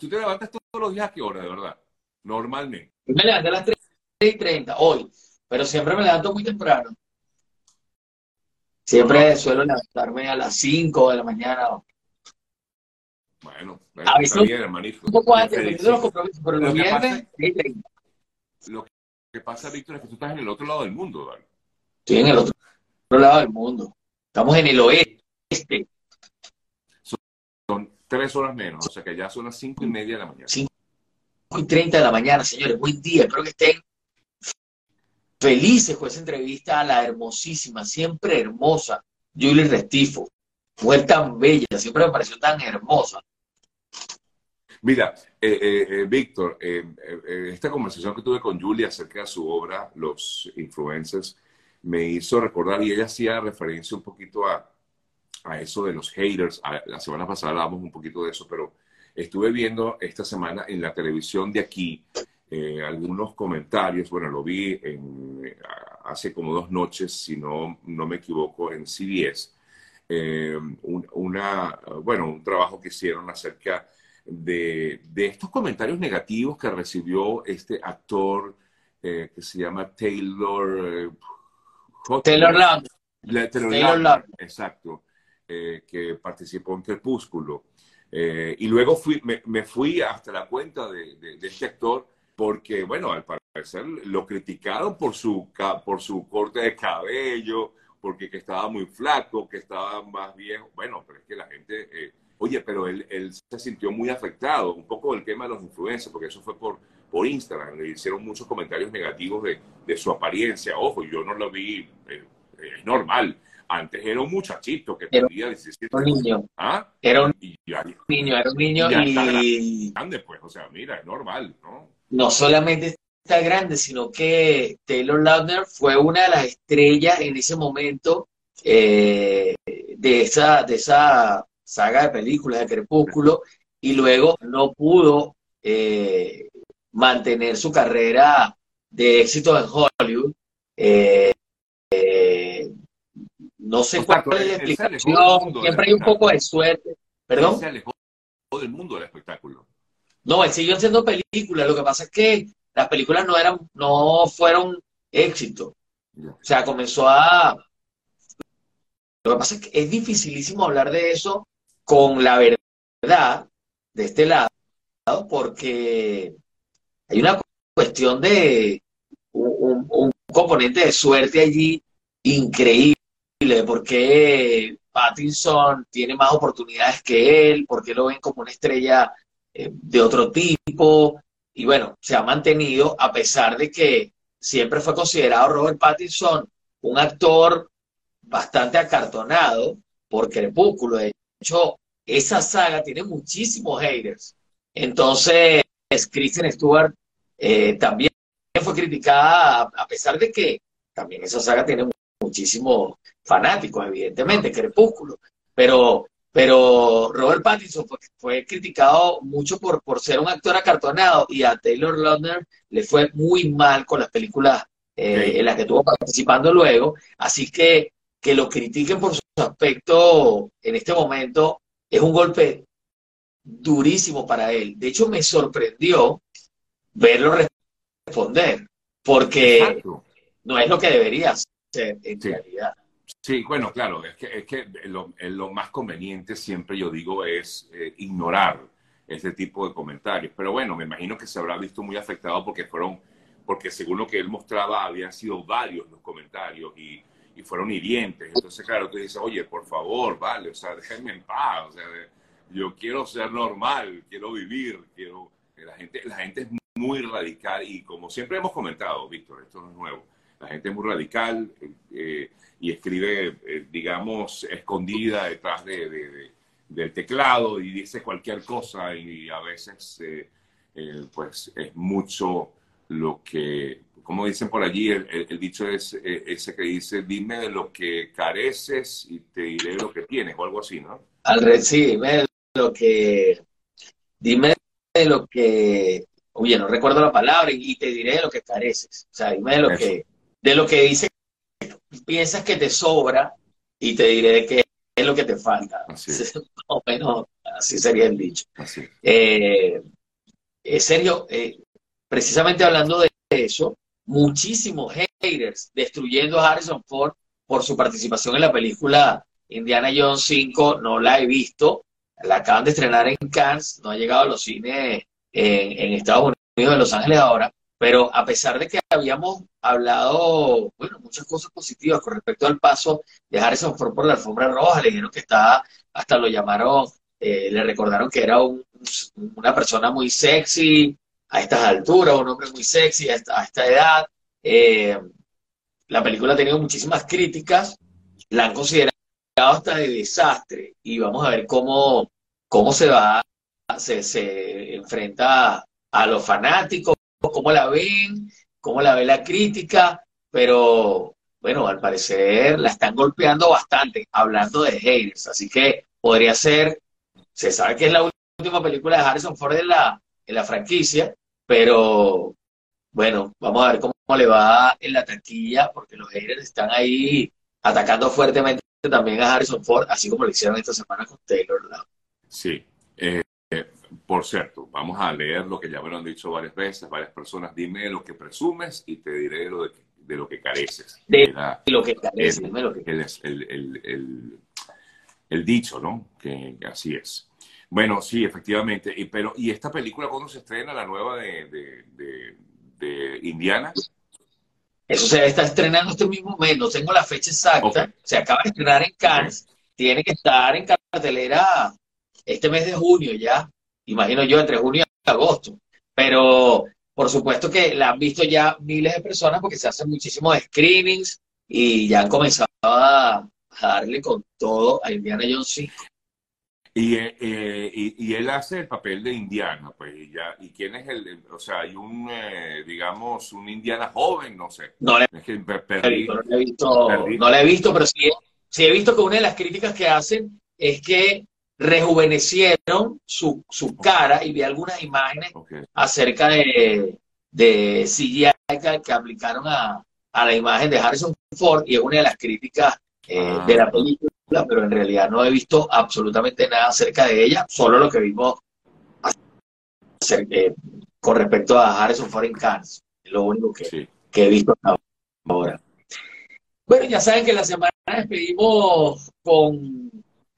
¿Tú te levantas todos los días a qué hora, de verdad? Normalmente. me levanté a las 3 y 30 hoy, pero siempre me levanto muy temprano. Siempre suelo levantarme a las 5 de la mañana. Bueno, A veces está bien, hermanito. Un poco antes, de los compromisos, pero Lo los viernes, 3 y 30. Lo que pasa, Víctor, es que tú estás en el otro lado del mundo, ¿vale? Estoy en el otro, otro lado del mundo. Estamos en el oeste. Son tres horas menos, o sea que ya son las cinco y media de la mañana. 5 y 30 de la mañana, señores. Buen día. Espero que estén felices con esa entrevista a la hermosísima, siempre hermosa, Julie Restifo. Mujer tan bella, siempre me pareció tan hermosa. Mira, eh, eh, eh, Víctor, eh, esta conversación que tuve con Julia acerca de su obra, Los Influencers, me hizo recordar, y ella hacía referencia un poquito a, a eso de los haters. A- la semana pasada hablábamos un poquito de eso, pero estuve viendo esta semana en la televisión de aquí eh, algunos comentarios. Bueno, lo vi en, hace como dos noches, si no, no me equivoco, en CBS. Eh, un, una, bueno, un trabajo que hicieron acerca de, de estos comentarios negativos que recibió este actor eh, que se llama Taylor eh. Taylor Lautner. Taylor Taylor Lautner. exacto, eh, que participó en Crepúsculo. Eh, y luego fui, me, me fui hasta la cuenta de, de- de este actor porque, bueno, al parecer lo criticaron por su, por su corte de cabello, porque que estaba muy flaco, que estaba más viejo. Bueno, pero es que la gente, eh, oye, pero él, él se sintió muy afectado, un poco del tema de los influencers, porque eso fue por, por Instagram, le hicieron muchos comentarios negativos de, de su apariencia. Ojo, yo no lo vi, eh, es normal. Antes era un muchachito que Era tenía 17 Un niño. ¿Ah? Era un Y ya niño, era un niño Ya está y grande, pues, o sea, mira, es normal, ¿no? no solamente está grande, sino que Taylor Lautner fue una de las estrellas en ese momento eh, de, esa, de esa saga de películas de Crepúsculo y luego no pudo eh, mantener su carrera de éxito en Hollywood. Eh, eh, no sé cuál es la él- él se explicación, siempre hay un poco de suerte. Él ¿Perdón? se alejó del mundo del espectáculo. No, él siguió haciendo películas. Lo que pasa es que las películas no eran, no fueron éxito. O sea, comenzó a. Lo que pasa es que es dificilísimo hablar de eso con la verdad de este lado, porque hay una cuestión de un, un- un componente de suerte allí increíble, porque Pattinson tiene más oportunidades que él, porque lo ven como una estrella eh, de otro tipo, y bueno, se ha mantenido a pesar de que siempre fue considerado Robert Pattinson un actor bastante acartonado por Crepúsculo. De hecho, esa saga tiene muchísimos haters. Entonces, Kristen Stewart eh, también fue criticada, a, pesar de que también esa saga tiene muchísimos fanáticos, evidentemente, Crepúsculo. Pero, pero Robert Pattinson fue, fue criticado mucho por, por ser un actor acartonado y a Taylor Lautner le fue muy mal con las películas eh, en las que estuvo participando luego. Así que que lo critiquen por su aspecto en este momento es un golpe durísimo para él. De hecho, me sorprendió verlo responder, porque Exacto. no es lo que debería ser en Sí. realidad. Sí, bueno, claro, es que, es que lo, lo más conveniente siempre yo digo es eh, ignorar este tipo de comentarios. Pero bueno, me imagino que se habrá visto muy afectado porque fueron, porque según lo que él mostraba, habían sido varios los comentarios y, y fueron hirientes. Entonces, claro, tú dices, oye, por favor, vale, o sea, déjenme en paz, o sea, yo quiero ser normal, quiero vivir, quiero... La gente, la gente es muy radical y como siempre hemos comentado, Víctor, esto no es nuevo, la gente es muy radical eh, y escribe, eh, digamos, escondida detrás de, de- de- del teclado y dice cualquier cosa y a veces, eh, pues, es mucho lo que, como dicen por allí, el, el- el dicho es ese que dice, dime de lo que careces y te diré lo que tienes, o algo así, ¿no? Al re- sí, dime de lo que, dime de lo que, oye, no recuerdo la palabra y, y te diré de lo que careces. O sea, dime de lo Eso. que, de lo que dices, piensas que te sobra y te diré qué es lo que te falta. Así, o menos así sería el dicho. así. Eh, eh, Sergio, eh, precisamente hablando de eso, muchísimos haters destruyendo a Harrison Ford por su participación en la película Indiana Jones 5, no la he visto, la acaban de estrenar en Cannes, no ha llegado a los cines en, en Estados Unidos, en Los Ángeles ahora, pero a pesar de que habíamos hablado, bueno, muchas cosas positivas con respecto al paso de Harrison Ford por la alfombra roja, le dijeron que estaba, hasta lo llamaron, eh, le recordaron que era un- una persona muy sexy a estas alturas, un hombre muy sexy a esta, edad. Eh, la película ha tenido muchísimas críticas, la han considerado hasta de desastre y vamos a ver cómo, cómo se va, se, se enfrenta a los fanáticos, cómo la ven, cómo la ve la crítica, pero bueno, al parecer la están golpeando bastante, hablando de haters, así que podría ser, se sabe que es la última película de Harrison Ford en la, en la franquicia, pero bueno, vamos a ver cómo le va en la taquilla, porque los haters están ahí atacando fuertemente también a Harrison Ford, así como lo hicieron esta semana con Taylor. Sí. Eh, por cierto, vamos a leer lo que ya me lo han dicho varias veces, varias personas. Dime lo que presumes y te diré lo de, de lo que careces. De- Era lo que parece, el, lo que el, el- dicho, ¿no? Que, así es. Bueno, sí, efectivamente. Y, pero, ¿y esta película cuándo se estrena, la nueva de, de- Indiana? Eso se está estrenando este mismo mes, no tengo la fecha exacta. Se acaba de estrenar en Cannes, tiene que estar en cartelera este mes de junio ya, imagino yo, entre junio y agosto. Pero por supuesto que la han visto ya miles de personas porque se hacen muchísimos screenings y ya han comenzado a, darle con todo a Indiana Jones 5. Y, eh, eh, y, y él hace el papel de Indiana, pues, y ya, ¿y quién es el, o sea, hay un, eh, digamos, un Indiana joven, no sé, No la es que per- he perdí, visto, no la he visto, perdí. no la he visto, pero sí, sí he visto que una de las críticas que hacen es que rejuvenecieron su, su cara y vi algunas imágenes acerca de, de CGI que, que aplicaron a, a la imagen de Harrison Ford y es una de las críticas eh, Ah. de la película, pero en realidad no he visto absolutamente nada acerca de ella, solo lo que vimos eh, con respecto a Harrison Ford en Cannes, es lo único que, sí, que he visto hasta ahora. Bueno, ya saben que la semana despedimos con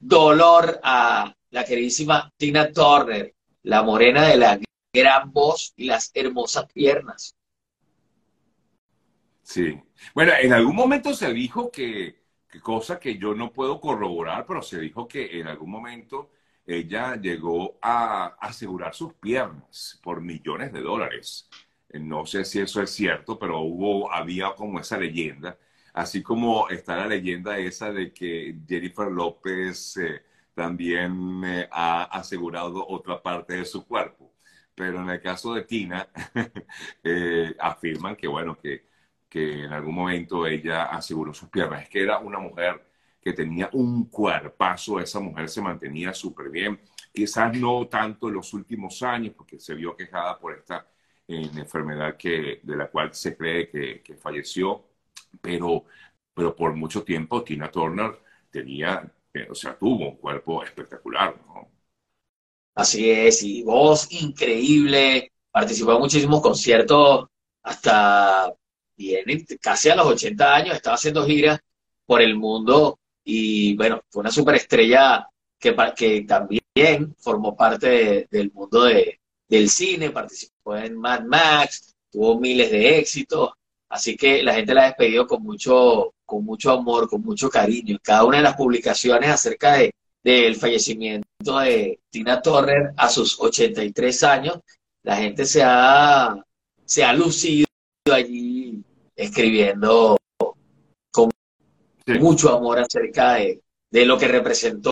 dolor a la queridísima Tina Turner, la morena de la gran voz y las hermosas piernas. sí. Bueno, en algún momento se dijo que, que cosa que yo no puedo corroborar, pero se dijo que en algún momento ella llegó a asegurar sus piernas por millones de dólares. No sé si eso es cierto, pero hubo, había como esa leyenda, así como está la leyenda esa de que Jennifer López eh, también ha asegurado otra parte de su cuerpo. Pero en el caso de Tina, eh, afirman que, bueno, que, que en algún momento ella aseguró sus piernas. Es que era una mujer que tenía un cuerpazo, esa mujer se mantenía súper bien. Quizás no tanto en los últimos años, porque se vio quejada por esta eh, enfermedad que, de la cual se cree que falleció, pero, pero por mucho tiempo Tina Turner tenía, eh, o sea, tuvo un cuerpo espectacular. Así es, y voz increíble, participó en muchísimos conciertos hasta casi a los 80 años, estaba haciendo giras por el mundo y bueno, fue una superestrella que, que también formó parte de- del mundo de- del cine, participó en Mad Max, tuvo miles de éxitos, así que la gente la ha despedido con mucho, con mucho amor, con mucho cariño. Cada una de las publicaciones acerca de, del fallecimiento de Tina Turner a sus 83 años, la gente se ha, se ha lucido allí escribiendo con Sí. mucho amor acerca de, de lo que representó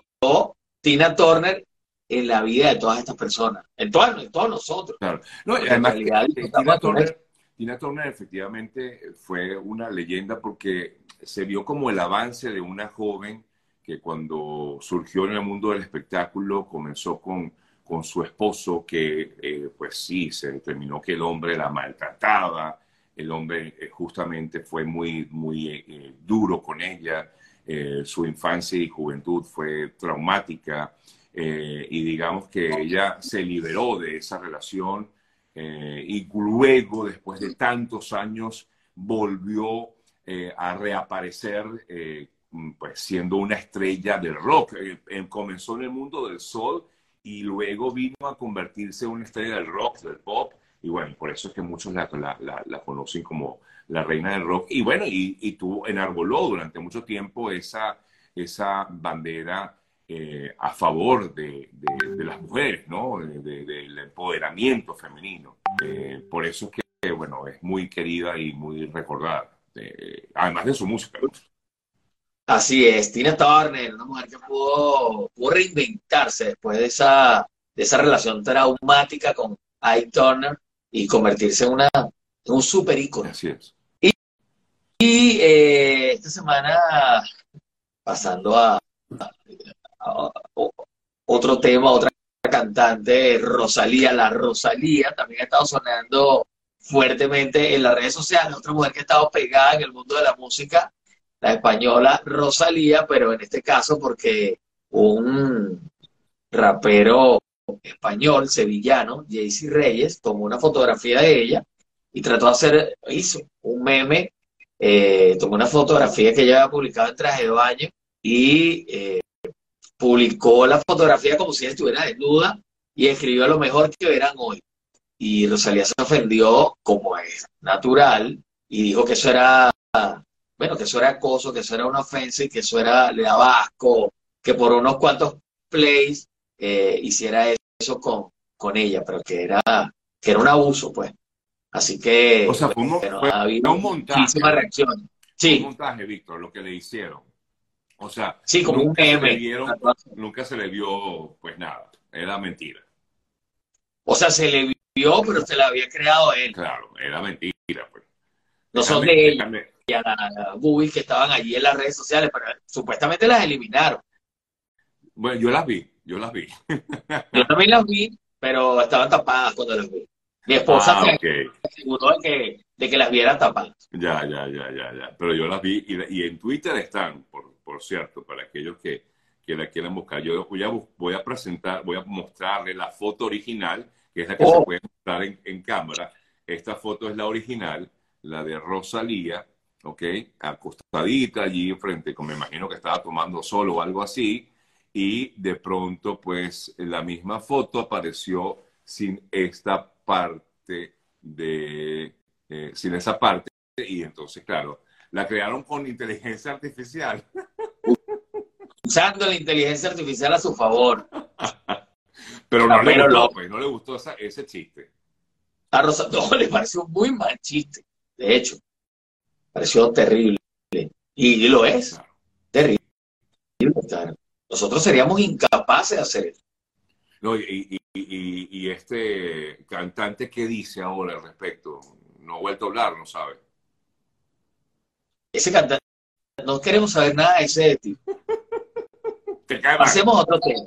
Tina Turner en la vida de todas estas personas, en, todas, en todos nosotros. Claro. No, además realidad que Tina, Turner, Tina Turner efectivamente fue una leyenda porque se vio como el avance de una joven que cuando surgió en el mundo del espectáculo comenzó con, con su esposo que eh, pues sí, se determinó que el hombre la maltrataba, el hombre eh, justamente fue muy, muy eh, duro con ella. Eh, su infancia y juventud fue traumática eh, y digamos que ella se liberó de esa relación eh, y luego, después de tantos años, volvió a reaparecer pues siendo una estrella del rock. comenzó en el mundo del sol y luego vino a convertirse en una estrella del rock, del pop, y bueno, por eso es que muchos la, conocen como la reina del rock. Y bueno, y, y tú enarboló durante mucho tiempo esa, esa bandera eh, a favor de, de, las mujeres, ¿no? del empoderamiento femenino. Eh, por eso es que, bueno, es muy querida y muy recordada, además de su música. Así es, Tina Turner, una mujer que pudo, pudo reinventarse después de esa, de esa relación traumática con Ike Turner y convertirse en, una, en un super ícono. Así es. Y, eh, esta semana, pasando a, otro tema, otra cantante, Rosalía, la Rosalía, también ha estado sonando fuertemente en las redes sociales, otra mujer que ha estado pegada en el mundo de la música, la española Rosalía, pero en este caso porque un rapero español, sevillano, Jaycee Reyes, tomó una fotografía de ella y trató de hacer, hizo un meme, eh, tomó una fotografía que ella había publicado en traje de baño y eh, publicó la fotografía como si ella estuviera desnuda y escribió lo mejor que verán hoy. Y Rosalía se ofendió como es natural y dijo que eso era, bueno, que eso era acoso, que eso era una ofensa y que eso era, le daba asco, que por unos cuantos plays eh, hiciera eso con, con ella, pero que era, que era un abuso, pues. Así que, o sea, fue un, un montaje. reacción. Sí. Un montaje, Víctor, lo que le hicieron. O sea, sí, como nunca, un se le vieron, nunca se le vio, pues nada, era mentira. O sea, se le vio, pero se la había creado él. Claro, era mentira, pues. No son de ella, y a la que estaban allí en las redes sociales, pero supuestamente las eliminaron. Bueno, yo las vi. Yo las vi. Yo también las vi, pero estaban tapadas cuando las vi. Mi esposa ah, se aseguró de que, de que las vieran tapadas. Ya, ya, ya, ya, ya. Pero yo las vi y, en Twitter están, por, cierto, para aquellos que, que la quieran buscar. Yo voy a, voy a presentar, voy a mostrarle la foto original, que es la que se oh. puede mostrar en, en, cámara. Esta foto es la original, la de Rosalía, ¿ok? Acostadita allí frente, como me imagino que estaba tomando solo o algo así y de pronto pues la misma foto apareció sin esta parte de, eh, sin esa parte y entonces claro, la crearon con inteligencia artificial. Usando la inteligencia artificial a su favor. Pero no, le gustó, pues, no le gustó ese chiste. A Rosa no, le pareció muy mal chiste, de hecho. Pareció terrible. Y, lo es. Terrible. Nosotros seríamos incapaces de hacer eso. No, y, este cantante, ¿qué dice ahora al respecto? No ha vuelto a hablar, no sabe. Ese cantante, no queremos saber nada de ese tipo. Te cae mal. Hacemos otro tema.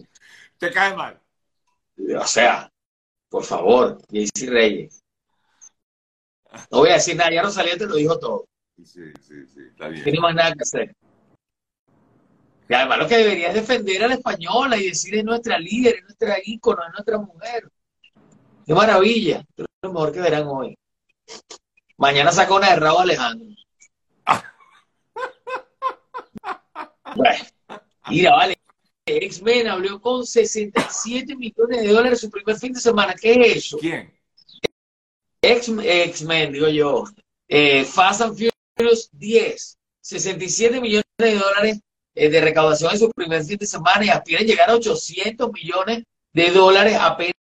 Te cae mal. O sea, por favor, Jaycee Reyes. No voy a decir nada, ya Rosalía te lo dijo todo. Sí, sí, sí, está bien. Tiene más nada que hacer. Y además lo que debería es defender a la española y decir es nuestra líder, es nuestra ícono, es nuestra mujer. Qué maravilla. Es lo mejor que verán hoy. Mañana saca una de Raúl Alejandro. bueno, mira, vale. X-Men habló con 67 millones de dólares su primer fin de semana. ¿Qué es eso? ¿Quién? X-Men, digo yo. Eh, Fast and Furious 10. 67 millones de dólares eh, de recaudación en su primer fin de semana y aspiran a llegar a 800 millones de dólares. Apenas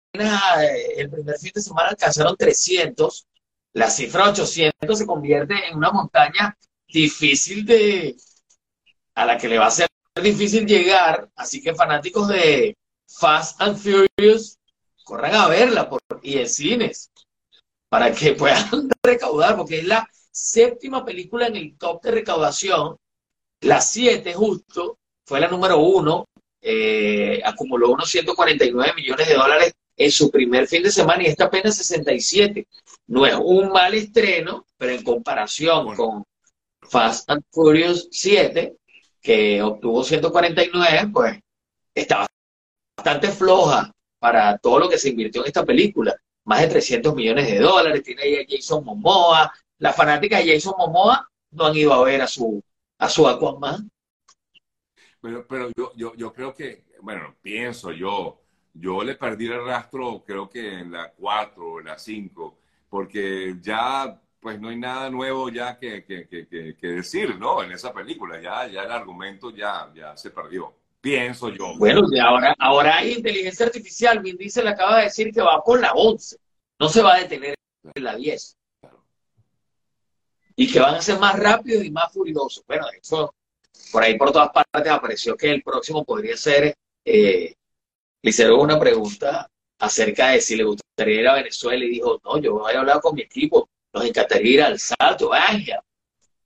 eh, el primer fin de semana alcanzaron 300. La cifra 800 se convierte en una montaña difícil de... a la que le va a ser difícil llegar. Así que fanáticos de Fast and Furious, corran a verla por, cines para que puedan recaudar, porque es la séptima película en el top de recaudación la 7 justo fue la número uno, eh, acumuló unos 149 millones de dólares en su primer fin de semana y esta apenas 67. No es un mal estreno, pero en comparación con Fast and Furious 7, que obtuvo 149, pues está bastante floja para todo lo que se invirtió en esta película. Más de 300 millones de dólares, tiene ahí a Jason Momoa. Las fanáticas de Jason Momoa no han ido a ver a su, a su Aquaman. Pero, pero yo, yo, yo creo que, bueno, pienso yo, yo le perdí el rastro creo que en la 4 o en la 5, porque ya pues no hay nada nuevo ya que, que, que, que, decir, ¿no? En esa película, ya, ya el argumento ya, ya se perdió. Pienso yo. Bueno, y ahora, ahora hay inteligencia artificial. Vin le acaba de decir que va por la 11. No se va a detener en la 10. Y que van a ser más rápidos y más furiosos. Bueno, eso, por ahí por todas partes apareció que el próximo podría ser eh, le hicieron una pregunta acerca de si le gustaría ir a Venezuela y dijo, no, yo voy a hablar con mi equipo, nos encantaría ir al Salto, vaya,